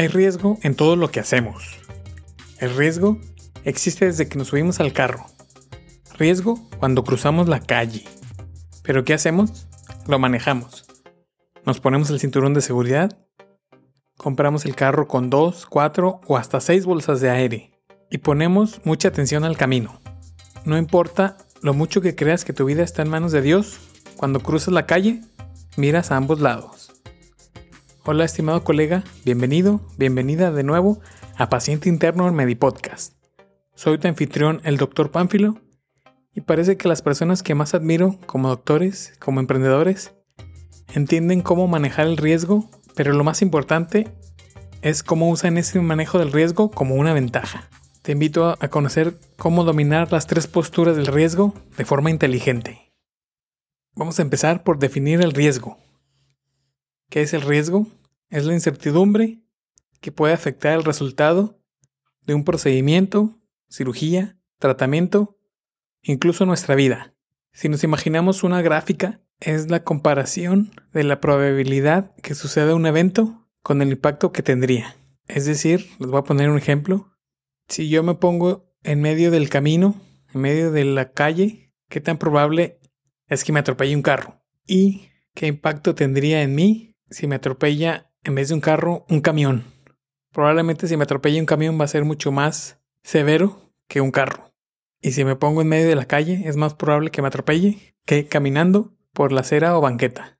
Hay riesgo en todo lo que hacemos. El riesgo existe desde que nos subimos al carro. Riesgo cuando cruzamos la calle. Pero ¿qué hacemos? Lo manejamos. Nos ponemos el cinturón de seguridad. Compramos el carro con dos, cuatro o hasta seis bolsas de aire. Y ponemos mucha atención al camino. No importa lo mucho que creas que tu vida está en manos de Dios, cuando cruzas la calle, miras a ambos lados. Hola estimado colega, bienvenido, bienvenida de nuevo a Paciente Interno en Medipodcast. Soy tu anfitrión, el Dr. Pánfilo, y parece que las personas que más admiro como doctores, como emprendedores, entienden cómo manejar el riesgo, pero lo más importante es cómo usan ese manejo del riesgo como una ventaja. Te invito a conocer cómo dominar las tres posturas del riesgo de forma inteligente. Vamos a empezar por definir el riesgo. ¿Qué es el riesgo? Es la incertidumbre que puede afectar el resultado de un procedimiento, cirugía, tratamiento, incluso nuestra vida. Si nos imaginamos una gráfica, es la comparación de la probabilidad que suceda un evento con el impacto que tendría. Es decir, les voy a poner un ejemplo. Si yo me pongo en medio del camino, en medio de la calle, ¿qué tan probable es que me atropelle un carro. ¿Y qué impacto tendría en mí si me atropella en vez de un carro un camión? Probablemente si me atropella un camión va a ser mucho más severo que un carro. Y si me pongo en medio de la calle es más probable que me atropelle que caminando por la acera o banqueta.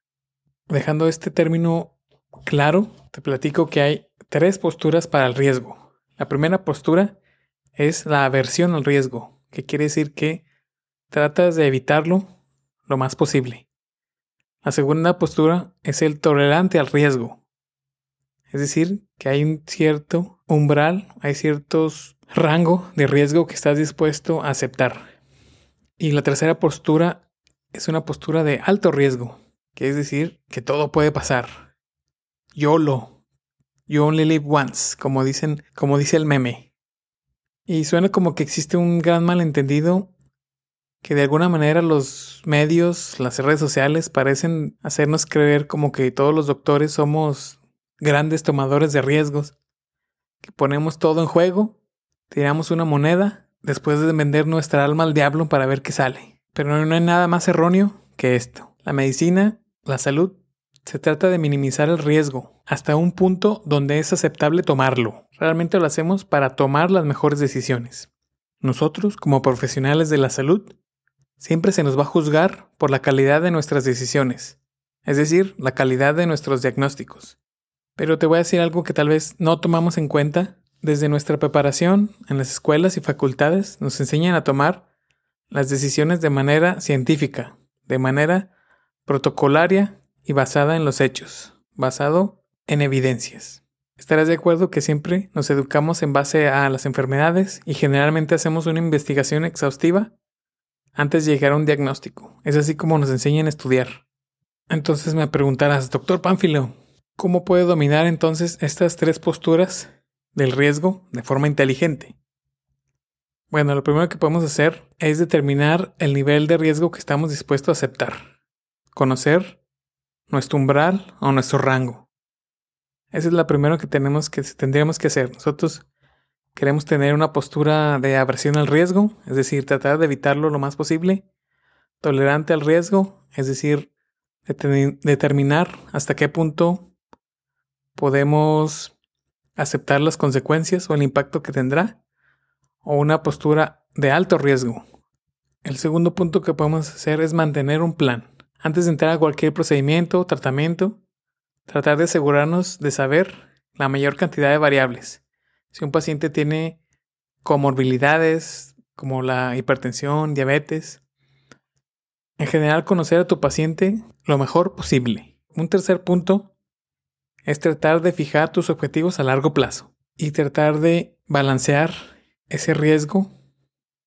Dejando este término claro, te platico que hay tres posturas para el riesgo. La primera postura es la aversión al riesgo, que quiere decir que tratas de evitarlo lo más posible. La segunda postura es el tolerante al riesgo. Es decir, que hay un cierto umbral, hay ciertos rango de riesgo que estás dispuesto a aceptar. Y la tercera postura es una postura de alto riesgo, que es decir, que todo puede pasar. YOLO. You only live once, como dicen, como dice el meme. Y suena como que existe un gran malentendido que de alguna manera los medios, las redes sociales parecen hacernos creer como que todos los doctores somos grandes tomadores de riesgos, que ponemos todo en juego, tiramos una moneda después de vender nuestra alma al diablo para ver qué sale. Pero no hay nada más erróneo que esto. La medicina, la salud, se trata de minimizar el riesgo hasta un punto donde es aceptable tomarlo. Realmente lo hacemos para tomar las mejores decisiones. Nosotros, como profesionales de la salud, siempre se nos va a juzgar por la calidad de nuestras decisiones, es decir, la calidad de nuestros diagnósticos. Pero te voy a decir algo que tal vez no tomamos en cuenta. Desde nuestra preparación en las escuelas y facultades nos enseñan a tomar las decisiones de manera científica, de manera protocolaria y basada en los hechos, basado en evidencias. Estarás de acuerdo que siempre nos educamos en base a las enfermedades y generalmente hacemos una investigación exhaustiva antes de llegar a un diagnóstico. Es así como nos enseñan a estudiar. Entonces me preguntarás, doctor Pánfilo, ¿cómo puedo dominar entonces estas tres posturas del riesgo de forma inteligente? Bueno, lo primero que podemos hacer es determinar el nivel de riesgo que estamos dispuestos a aceptar. Conocer nuestro umbral o nuestro rango. Esa es la primera que que tendríamos que hacer. Nosotros Queremos tener una postura de aversión al riesgo, es decir, tratar de evitarlo lo más posible. Tolerante al riesgo, es decir, determinar hasta qué punto podemos aceptar las consecuencias o el impacto que tendrá. O una postura de alto riesgo. El segundo punto que podemos hacer es mantener un plan. Antes de entrar a cualquier procedimiento o tratamiento, tratar de asegurarnos de saber la mayor cantidad de variables si un paciente tiene comorbilidades como la hipertensión, diabetes, en general conocer a tu paciente lo mejor posible. Un tercer punto es tratar de fijar tus objetivos a largo plazo y tratar de balancear ese riesgo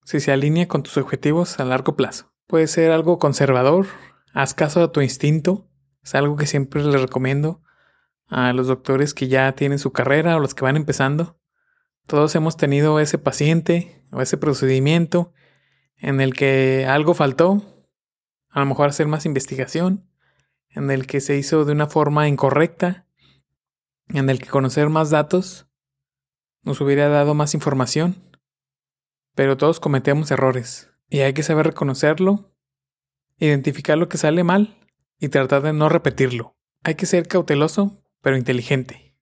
si se alinea con tus objetivos a largo plazo. Puede ser algo conservador, haz caso a tu instinto, es algo que siempre les recomiendo a los doctores que ya tienen su carrera o los que van empezando. Todos hemos tenido ese paciente o ese procedimiento en el que algo faltó, a lo mejor hacer más investigación, en el que se hizo de una forma incorrecta en el que conocer más datos nos hubiera dado más información, pero todos cometemos errores y hay que saber reconocerlo, identificar lo que sale mal y tratar de no repetirlo. Hay que ser cauteloso, pero inteligente.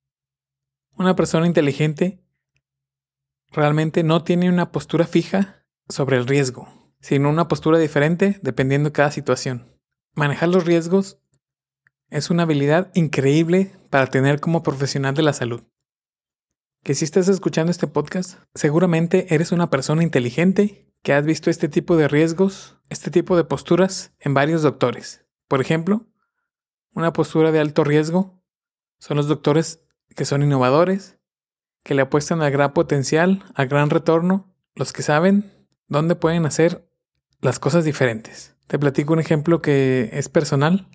Una persona inteligente realmente no tiene una postura fija sobre el riesgo, sino una postura diferente dependiendo de cada situación. Manejar los riesgos es una habilidad increíble para tener como profesional de la salud. Que si estás escuchando este podcast, seguramente eres una persona inteligente que has visto este tipo de riesgos, este tipo de posturas en varios doctores. Por ejemplo, una postura de alto riesgo son los doctores que son innovadores, que le apuestan al gran potencial, al gran retorno, los que saben dónde pueden hacer las cosas diferentes. Te platico un ejemplo que es personal.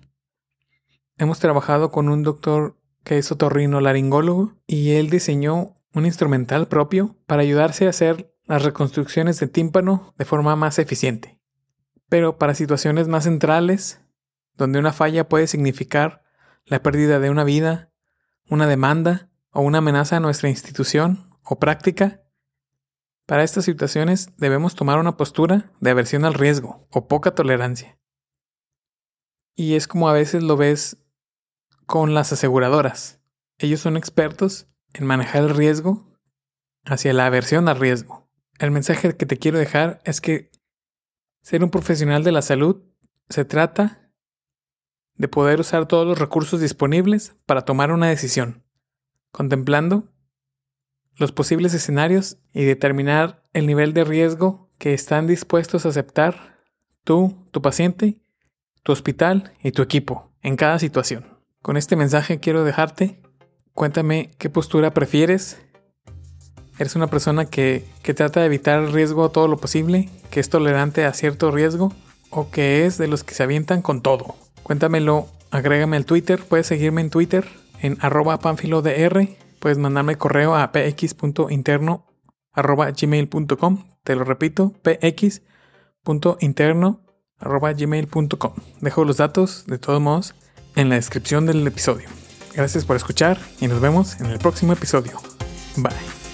Hemos trabajado con un doctor que es otorrino laringólogo y él diseñó un instrumental propio para ayudarse a hacer las reconstrucciones de tímpano de forma más eficiente. Pero para situaciones más centrales, donde una falla puede significar la pérdida de una vida, una demanda o una amenaza a nuestra institución o práctica, para estas situaciones debemos tomar una postura de aversión al riesgo o poca tolerancia. Y es como a veces lo ves con las aseguradoras. Ellos son expertos en manejar el riesgo hacia la aversión al riesgo. El mensaje que te quiero dejar es que ser un profesional de la salud se trata de poder usar todos los recursos disponibles para tomar una decisión, contemplando los posibles escenarios y determinar el nivel de riesgo que están dispuestos a aceptar tú, tu paciente, tu hospital y tu equipo en cada situación. Con este mensaje quiero dejarte Cuéntame qué postura prefieres. ¿Eres una persona que, que trata de evitar el riesgo todo lo posible? ¿Que es tolerante a cierto riesgo? ¿O que es de los que se avientan con todo? Cuéntamelo, agrégame al Twitter. Puedes seguirme en Twitter en arroba panfilodr. Puedes mandarme correo a px.interno arroba gmail.com. Te lo repito, px.interno arroba gmail.com. Dejo los datos, de todos modos, en la descripción del episodio. Gracias por escuchar y nos vemos en el próximo episodio. Bye.